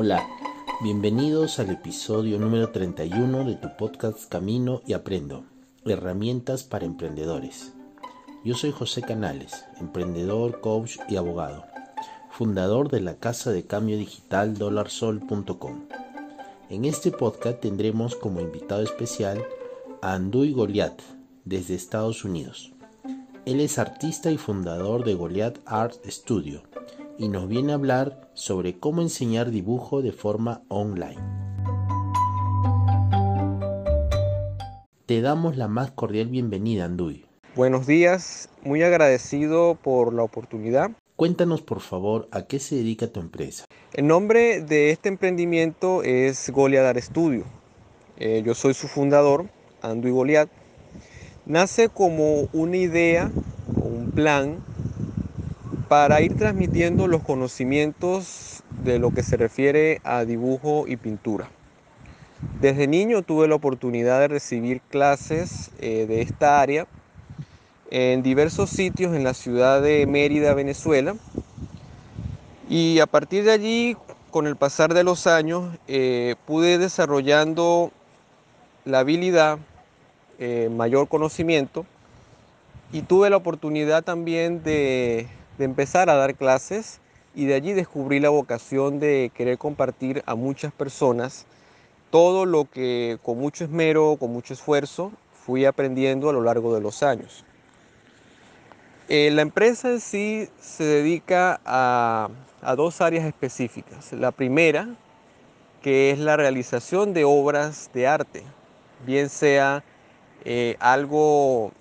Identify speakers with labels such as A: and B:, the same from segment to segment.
A: Hola, bienvenidos al episodio número 31 de tu podcast Camino y Aprendo, herramientas para emprendedores. Yo soy José Canales, emprendedor, coach y abogado, fundador de la casa de cambio digital dolarsol.com. En este podcast tendremos como invitado especial a Anduy Goliat, desde Estados Unidos. Él es artista y fundador de Goliath Art Studio y nos viene a hablar sobre cómo enseñar dibujo de forma online. Te damos la más cordial bienvenida, Anduy.
B: Buenos días, muy agradecido por la oportunidad.
A: Cuéntanos por favor a qué se dedica tu empresa.
B: El nombre de este emprendimiento es Goliath Art Studio. Eh, yo soy su fundador, Anduy Goliath nace como una idea un plan para ir transmitiendo los conocimientos de lo que se refiere a dibujo y pintura. Desde niño tuve la oportunidad de recibir clases eh, de esta área en diversos sitios en la ciudad de Mérida, Venezuela. Y a partir de allí, con el pasar de los años, eh, pude desarrollando la habilidad eh, mayor conocimiento y tuve la oportunidad también de, de empezar a dar clases y de allí descubrí la vocación de querer compartir a muchas personas todo lo que con mucho esmero, con mucho esfuerzo fui aprendiendo a lo largo de los años. Eh, la empresa en sí se dedica a, a, dos áreas específicas. La primera, que es la realización de obras de arte, bien sea eh, algo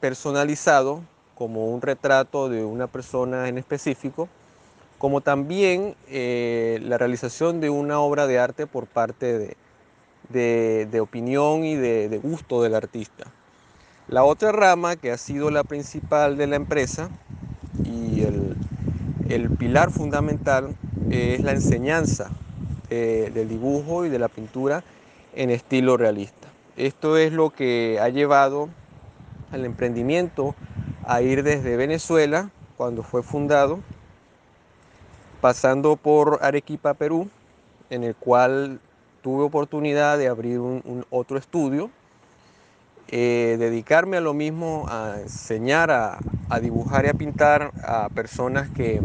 B: personalizado, como un retrato de una persona en específico, como también eh, la realización de una obra de arte por parte de, opinión y de, gusto del artista. La otra rama que ha sido la principal de la empresa y el, pilar fundamental es la enseñanza del dibujo y de la pintura en estilo realista. Esto es lo que ha llevado al emprendimiento a ir desde Venezuela, cuando fue fundado, pasando por Arequipa, Perú, en el cual tuve oportunidad de abrir un, otro estudio, eh, dedicarme a lo mismo, a enseñar a, a dibujar y a pintar a personas que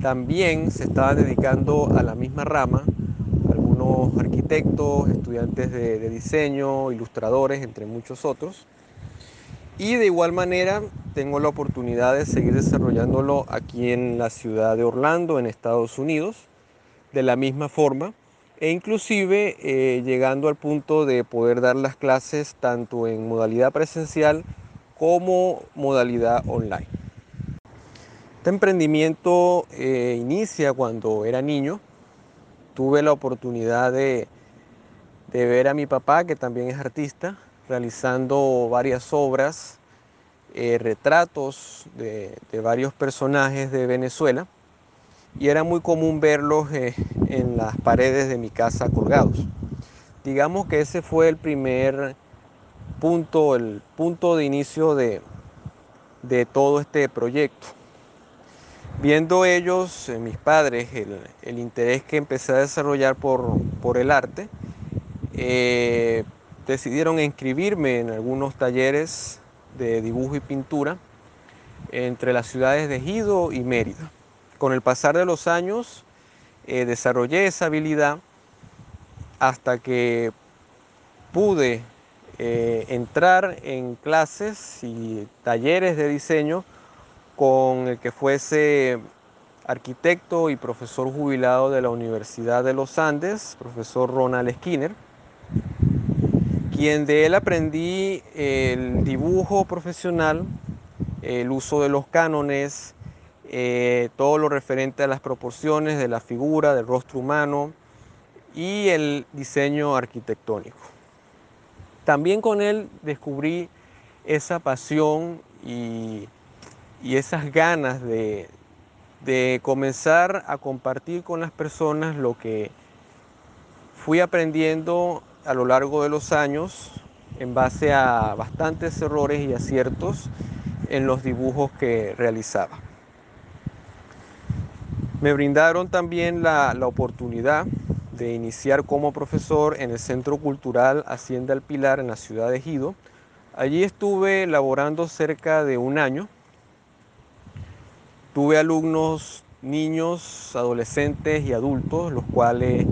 B: también se estaban dedicando a la misma rama, arquitectos, estudiantes de, diseño, ilustradores, entre muchos otros. Y de igual manera tengo la oportunidad de seguir desarrollándolo aquí en la ciudad de Orlando, en Estados Unidos, de la misma forma, e inclusive eh, llegando al punto de poder dar las clases tanto en modalidad presencial como modalidad online. Este emprendimiento eh, inicia cuando era niño, tuve la oportunidad de, ver a mi papá, que también es artista, realizando varias obras, eh, retratos de, varios personajes de Venezuela y era muy común verlos eh, en las paredes de mi casa colgados. Digamos que ese fue el primer punto, el punto de inicio de todo este proyecto. Viendo ellos, eh, mis padres, el, interés que empecé a desarrollar por, el arte, decidieron inscribirme en algunos talleres de dibujo y pintura entre las ciudades de Gido y Mérida. Con el pasar de los años eh, desarrollé esa habilidad hasta que pude entrar en clases y talleres de diseño con el que fuese arquitecto y profesor jubilado de la Universidad de los Andes, profesor Ronald Skinner, quien de él aprendí el dibujo profesional, el uso de los cánones, eh, todo lo referente a las proporciones de la figura, del rostro humano y el diseño arquitectónico. También con él descubrí esa pasión y y esas ganas de, comenzar a compartir con las personas lo que fui aprendiendo a lo largo de los años en base a bastantes errores y aciertos en los dibujos que realizaba. Me brindaron también la, la oportunidad de iniciar como profesor en el Centro Cultural Hacienda El Pilar en la ciudad de Ejido. Allí estuve laborando cerca de un año. Tuve alumnos, niños, adolescentes y adultos, los cuales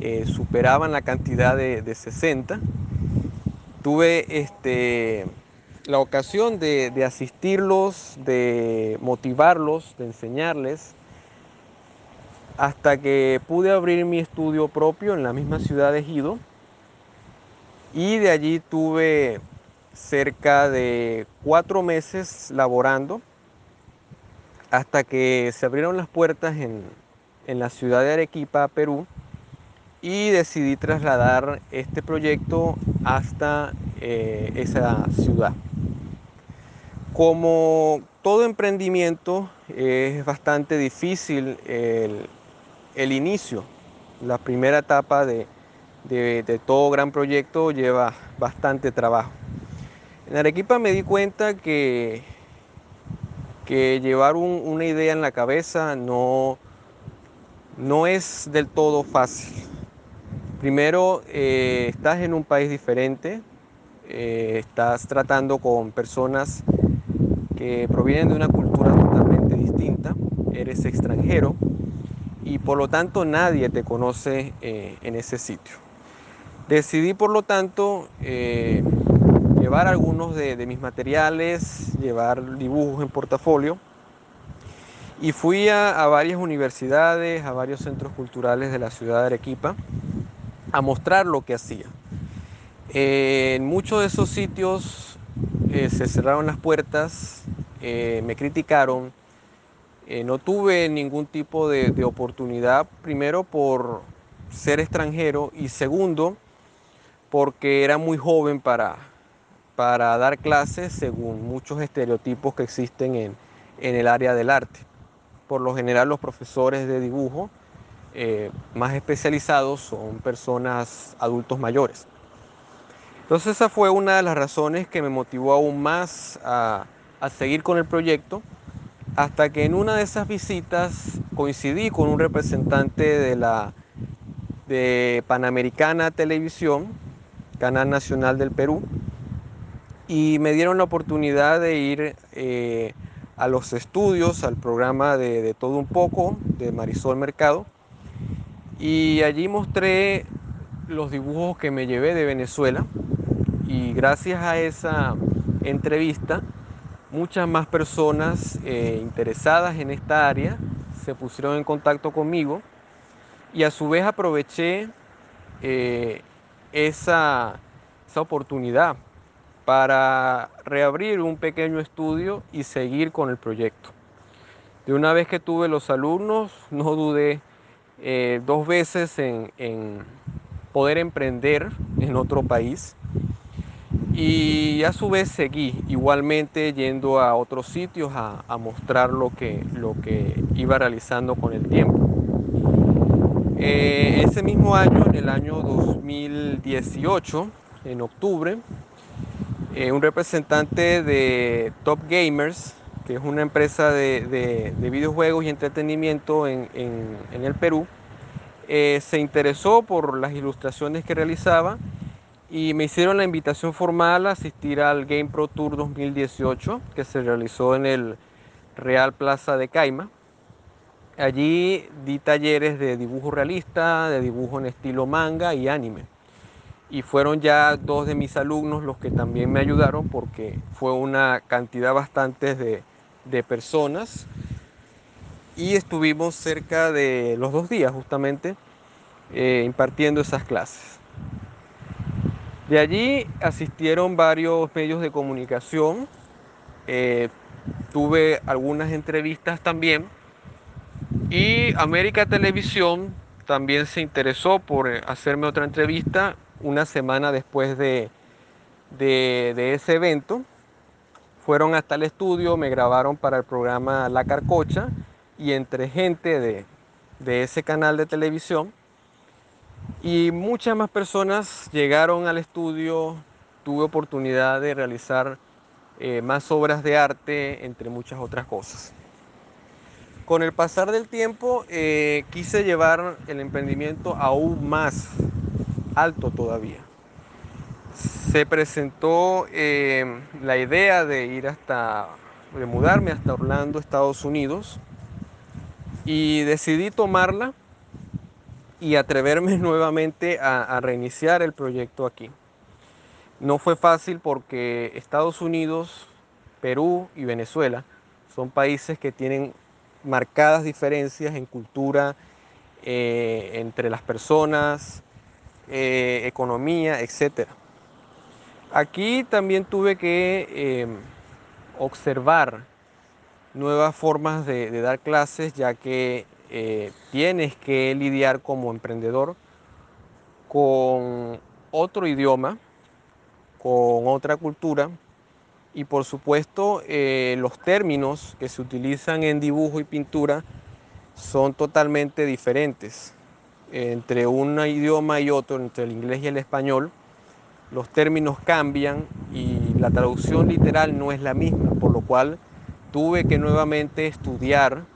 B: eh, superaban la cantidad de, de 60. Tuve este, la ocasión de, asistirlos, de motivarlos, de enseñarles, hasta que pude abrir mi estudio propio en la misma ciudad de Ejido y de allí tuve cerca de cuatro meses laborando hasta que se abrieron las puertas en la ciudad de Arequipa, Perú, y decidí trasladar este proyecto hasta eh, esa ciudad. Como todo emprendimiento es bastante difícil el, el inicio, la primera etapa de, de, todo gran proyecto lleva bastante trabajo. En Arequipa me di cuenta que, que llevar un, una idea en la cabeza no, no es del todo fácil. Primero, eh, estás en un país diferente, eh, estás tratando con personas que provienen de una cultura totalmente distinta, eres extranjero y por lo tanto nadie te conoce eh, en ese sitio. Decidí por lo tanto llevar algunos de, mis materiales, llevar dibujos en portafolio y fui a varias universidades, a varios centros culturales de la ciudad de Arequipa a mostrar lo que hacía. Eh, en muchos de esos sitios eh, se cerraron las puertas, eh, me criticaron, no tuve ningún tipo de, de, oportunidad, primero por ser extranjero y segundo porque era muy joven para, para dar clases según muchos estereotipos que existen en, en el área del arte. Por lo general los profesores de dibujo eh, más especializados son personas adultos mayores. Entonces esa fue una de las razones que me motivó aún más a, seguir con el proyecto, hasta que en una de esas visitas coincidí con un representante de la de Panamericana Televisión, Canal Nacional del Perú, y me dieron la oportunidad de ir eh, a los estudios, al programa de, Todo un poco de Marisol Mercado, y allí mostré los dibujos que me llevé de Venezuela y gracias a esa entrevista muchas más personas eh, interesadas en esta área se pusieron en contacto conmigo y a su vez aproveché eh, esa, esa oportunidad para reabrir un pequeño estudio y seguir con el proyecto. De una vez que tuve los alumnos, no dudé eh, dos veces en, poder emprender en otro país y a su vez seguí igualmente yendo a otros sitios a, mostrar lo que, lo que iba realizando con el tiempo. Eh, ese mismo año, en el año 2018, en octubre, eh, un representante de Top Gamers, que es una empresa de, de, de videojuegos y entretenimiento en, en, en el Perú, eh, se interesó por las ilustraciones que realizaba y me hicieron la invitación formal a asistir al Game Pro Tour 2018 que se realizó en el Real Plaza de Caima. Allí di talleres de dibujo realista, de dibujo en estilo manga y anime. Y fueron ya dos de mis alumnos los que también me ayudaron porque fue una cantidad bastante de, de personas. Y estuvimos cerca de los dos días justamente eh, impartiendo esas clases. De allí asistieron varios medios de comunicación, eh, tuve algunas entrevistas también y América Televisión también se interesó por hacerme otra entrevista una semana después de, de, de ese evento. Fueron hasta el estudio, me grabaron para el programa La Carcocha y entre gente de, ese canal de televisión y muchas más personas llegaron al estudio, tuve oportunidad de realizar eh, más obras de arte, entre muchas otras cosas. Con el pasar del tiempo eh, quise llevar el emprendimiento aún más alto todavía. Se presentó eh, la idea de ir hasta, de mudarme hasta Orlando, Estados Unidos, y decidí tomarla y atreverme nuevamente a, reiniciar el proyecto aquí. No fue fácil porque Estados Unidos, Perú y Venezuela son países que tienen marcadas diferencias en cultura, eh, entre las personas, eh, economía, etc. Aquí también tuve que em, observar nuevas formas de, dar clases, ya que eh, tienes que lidiar como emprendedor con otro idioma, con otra cultura, y por supuesto eh, los términos que se utilizan en dibujo y pintura son totalmente diferentes. Entre un idioma y otro, entre el inglés y el español, los términos cambian y la traducción literal no es la misma, por lo cual tuve que nuevamente estudiar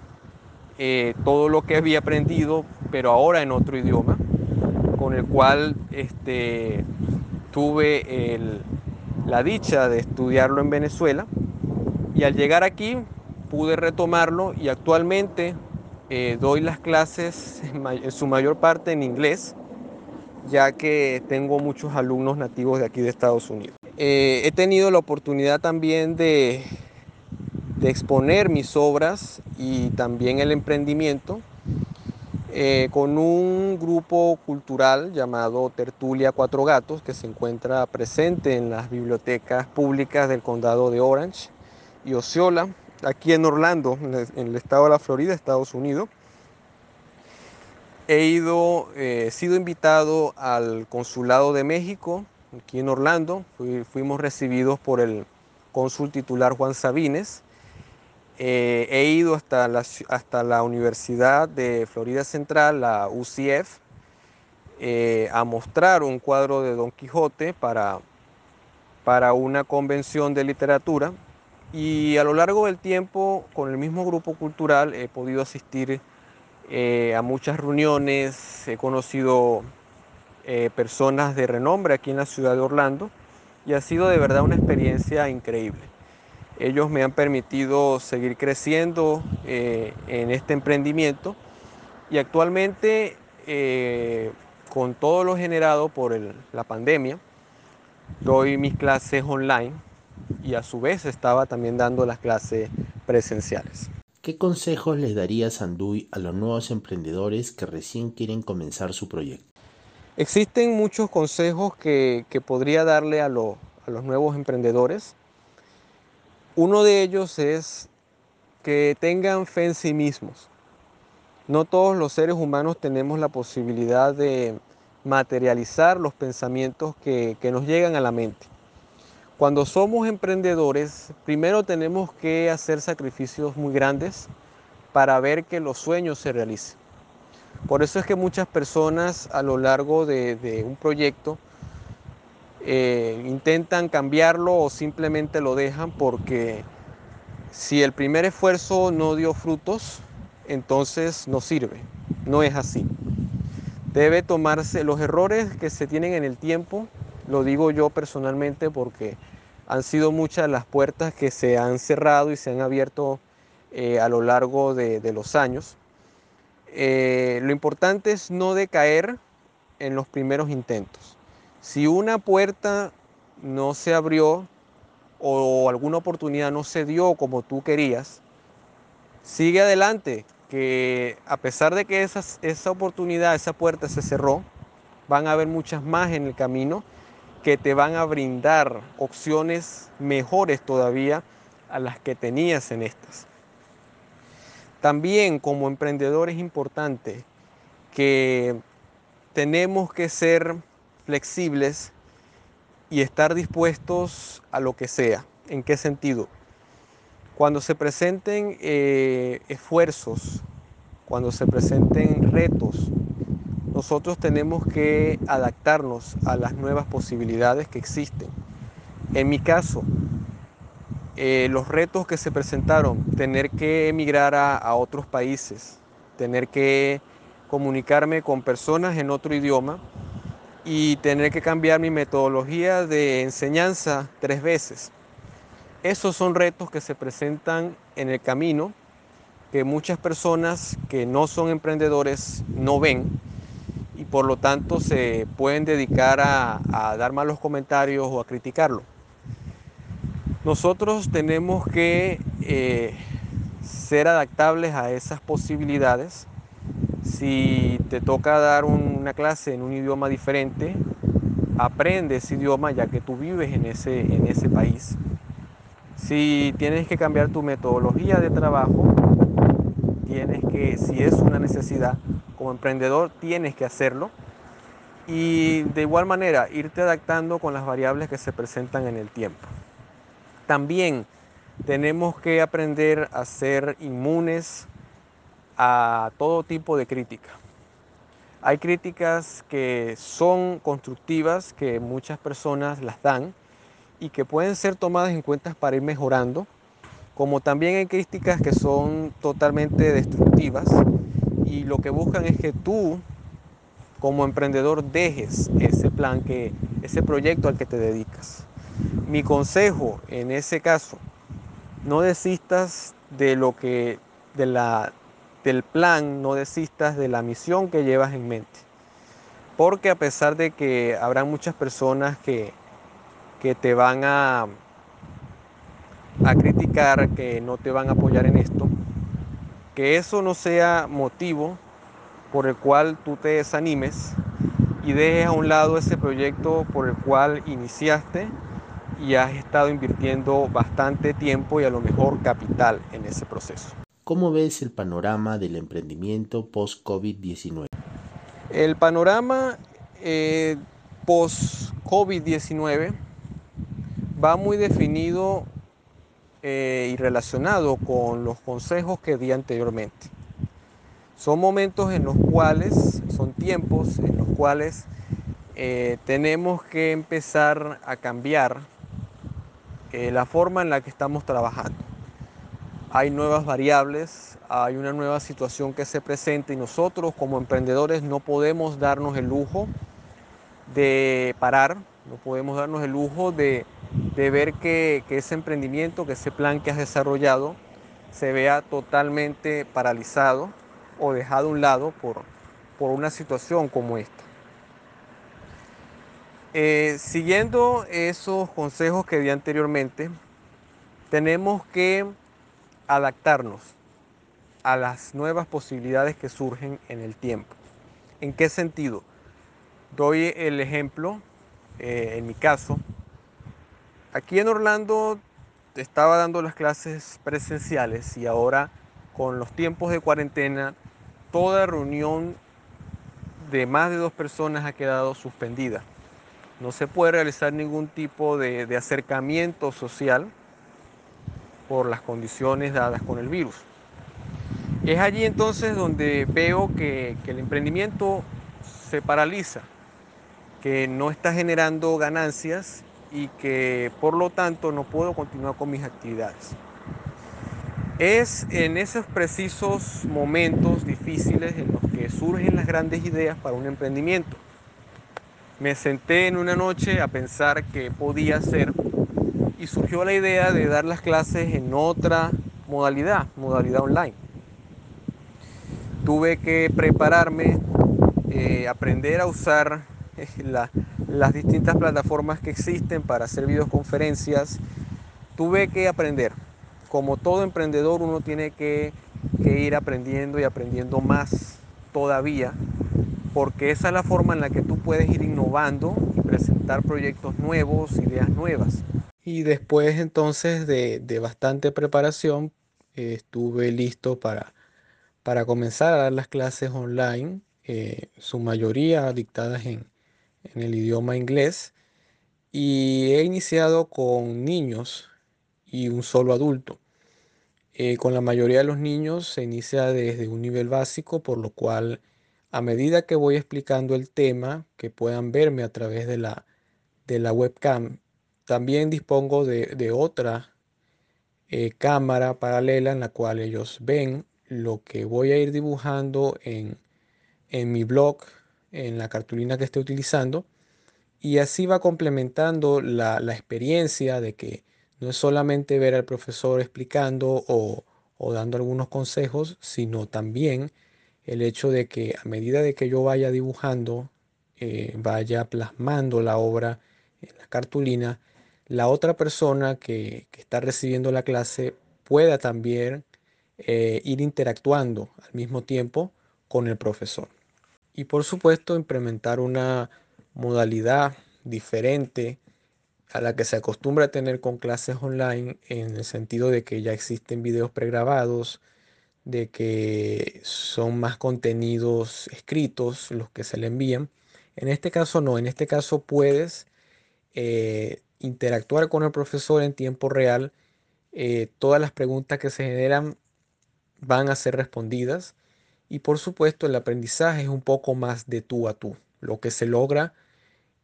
B: eh, todo lo que había aprendido, pero ahora en otro idioma, con el cual este, tuve la dicha de estudiarlo en Venezuela y al llegar aquí pude retomarlo y actualmente eh, doy las clases en, su mayor parte en inglés ya que tengo muchos alumnos nativos de aquí de Estados Unidos. Eh, he tenido la oportunidad también de, de exponer mis obras y también el emprendimiento eh, con un grupo cultural llamado Tertulia Cuatro Gatos que se encuentra presente en las bibliotecas públicas del condado de Orange y Osceola, aquí en Orlando, en el estado de la Florida, Estados Unidos. He ido, eh, sido invitado al Consulado de México, aquí en Orlando. fuimos recibidos por el cónsul titular Juan Sabines eh, he ido hasta la, Universidad de Florida Central, la UCF, eh, a mostrar un cuadro de Don Quijote para, para una convención de literatura. Y a lo largo del tiempo, con el mismo grupo cultural, he podido asistir eh, a muchas reuniones, he conocido personas de renombre aquí en la ciudad de Orlando y ha sido de verdad una experiencia increíble. Ellos me han permitido seguir creciendo eh, en este emprendimiento y actualmente eh, con todo lo generado por la pandemia, doy mis clases online y a su vez estaba también dando las clases presenciales.
A: ¿Qué consejos les daría Sanduy a los nuevos emprendedores que recién quieren comenzar su proyecto?
B: Existen muchos consejos que, podría darle a los nuevos emprendedores. Uno de ellos es que tengan fe en sí mismos. No todos los seres humanos tenemos la posibilidad de materializar los pensamientos que, nos llegan a la mente. Cuando somos emprendedores, primero tenemos que hacer sacrificios muy grandes para ver que los sueños se realicen. Por eso es que muchas personas a lo largo de un proyecto eh, intentan cambiarlo o simplemente lo dejan porque si el primer esfuerzo no dio frutos, entonces no sirve. No es así. Debe tomarse los errores que se tienen en el tiempo, lo digo yo personalmente porque han sido muchas las puertas que se han cerrado y se han abierto eh, a lo largo de, los años. Eh, lo importante es no decaer en los primeros intentos. Si una puerta no se abrió o alguna oportunidad no se dio como tú querías, sigue adelante, que a pesar de que esa, oportunidad, esa puerta se cerró, van a haber muchas más en el camino que te van a brindar opciones mejores todavía a las que tenías en estas. También como emprendedor es importante que tenemos que ser flexibles y estar dispuestos a lo que sea. ¿En qué sentido? Cuando se presenten eh, esfuerzos, cuando se presenten retos, nosotros tenemos que adaptarnos a las nuevas posibilidades que existen. En mi caso, eh, los retos que se presentaron, tener que emigrar a, a otros países, tener que comunicarme con personas en otro idioma y tener que cambiar mi metodología de enseñanza tres veces. Esos son retos que se presentan en el camino que muchas personas que no son emprendedores no ven y por lo tanto se pueden dedicar a, dar malos comentarios o a criticarlo. Nosotros tenemos que eh, ser adaptables a esas posibilidades. Si te toca dar una clase en un idioma diferente, aprende ese idioma ya que tú vives en ese, en ese país. Si tienes que cambiar tu metodología de trabajo, tienes que, si es una necesidad como emprendedor, tienes que hacerlo. Y de igual manera, irte adaptando con las variables que se presentan en el tiempo. También tenemos que aprender a ser inmunes a todo tipo de crítica. Hay críticas que son constructivas, que muchas personas las dan y que pueden ser tomadas en cuenta para ir mejorando, como también hay críticas que son totalmente destructivas y lo que buscan es que tú como emprendedor dejes ese plan, que, ese proyecto al que te dedicas. Mi consejo en ese caso, no desistas de lo que, de la, del plan, no desistas de la misión que llevas en mente. Porque a pesar de que habrá muchas personas que, que te van a, a criticar, que no te van a apoyar en esto, que eso no sea motivo por el cual tú te desanimes y dejes a un lado ese proyecto por el cual iniciaste y has estado invirtiendo bastante tiempo y a lo mejor capital en ese proceso.
A: ¿Cómo ves el panorama del emprendimiento post-COVID-19?
B: El panorama eh, post-COVID-19 va muy definido eh, y relacionado con los consejos que di anteriormente. Son momentos en los cuales, son tiempos en los cuales eh, tenemos que empezar a cambiar la forma en la que estamos trabajando. Hay nuevas variables, hay una nueva situación que se presenta y nosotros como emprendedores no podemos darnos el lujo de parar, no podemos darnos el lujo de, ver que, ese emprendimiento, que ese plan que has desarrollado se vea totalmente paralizado o dejado a un lado por, por una situación como esta. Eh, siguiendo esos consejos que di anteriormente, tenemos que adaptarnos a las nuevas posibilidades que surgen en el tiempo. ¿En qué sentido? Doy el ejemplo, eh, en mi caso, aquí en Orlando estaba dando las clases presenciales y ahora con los tiempos de cuarentena, toda reunión de más de dos personas ha quedado suspendida. No se puede realizar ningún tipo de, acercamiento social por las condiciones dadas con el virus. Es allí entonces donde veo que el emprendimiento se paraliza que no está generando ganancias y que por lo tanto no puedo continuar con mis actividades. Es en esos precisos momentos difíciles en los que surgen las grandes ideas para un emprendimiento. Me senté en una noche a pensar qué podía hacer y surgió la idea de dar las clases en otra modalidad, modalidad online. Tuve que prepararme, eh, aprender a usar las distintas plataformas que existen para hacer videoconferencias, tuve que aprender. Como todo emprendedor uno tiene que, ir aprendiendo y aprendiendo más todavía, porque esa es la forma en la que tú puedes ir innovando y presentar proyectos nuevos, ideas nuevas. Y después entonces de, bastante preparación, estuve listo para, para comenzar a dar las clases online, eh, su mayoría dictadas en, en el idioma inglés y he iniciado con niños y un solo adulto. Eh, con la mayoría de los niños se inicia desde un nivel básico, por lo cual a medida que voy explicando el tema, que puedan verme a través de la, de la webcam, también dispongo de, otra eh, cámara paralela en la cual ellos ven lo que voy a ir dibujando en, mi blog, en la cartulina que esté utilizando. Y así va complementando la, experiencia de que no es solamente ver al profesor explicando o, o dando algunos consejos, sino también el hecho de que a medida de que yo vaya dibujando, eh, vaya plasmando la obra en la cartulina, la otra persona que, está recibiendo la clase pueda también eh, ir interactuando al mismo tiempo con el profesor. Y por supuesto implementar una modalidad diferente a la que se acostumbra tener con clases online en el sentido de que ya existen videos pregrabados, de que son más contenidos escritos los que se le envían. En este caso no, en este caso puedes eh, interactuar con el profesor en tiempo real, eh, todas las preguntas que se generan van a ser respondidas y por supuesto el aprendizaje es un poco más de tú a tú, lo que se logra,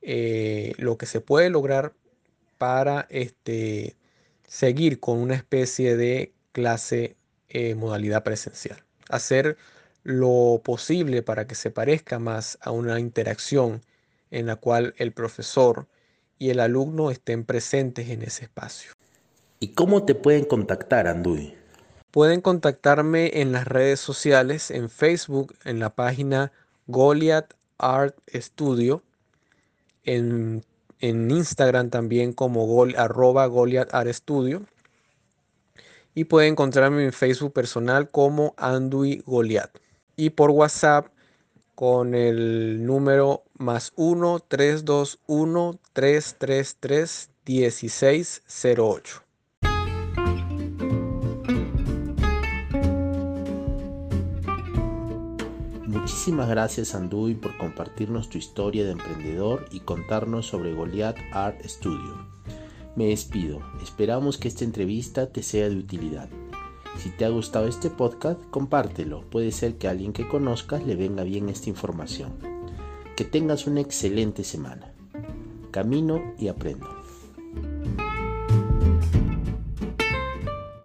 B: eh, lo que se puede lograr para este, seguir con una especie de clase eh, modalidad presencial. Hacer lo posible para que se parezca más a una interacción en la cual el profesor y el alumno estén presentes en ese espacio.
A: ¿Y cómo te pueden contactar, Anduy?
B: Pueden contactarme en las redes sociales, en Facebook, en la página Goliath Art Studio, en, Instagram también como gol, arroba Goliath Art Studio. Y pueden encontrarme en Facebook personal como Andui Goliath. Y por WhatsApp con el número más 1 321 333 1608.
A: Muchísimas gracias Anduy por compartirnos tu historia de emprendedor y contarnos sobre Goliath Art Studio. Me despido, esperamos que esta entrevista te sea de utilidad. Si te ha gustado este podcast, compártelo. Puede ser que a alguien que conozcas le venga bien esta información. Que tengas una excelente semana. Camino y aprendo.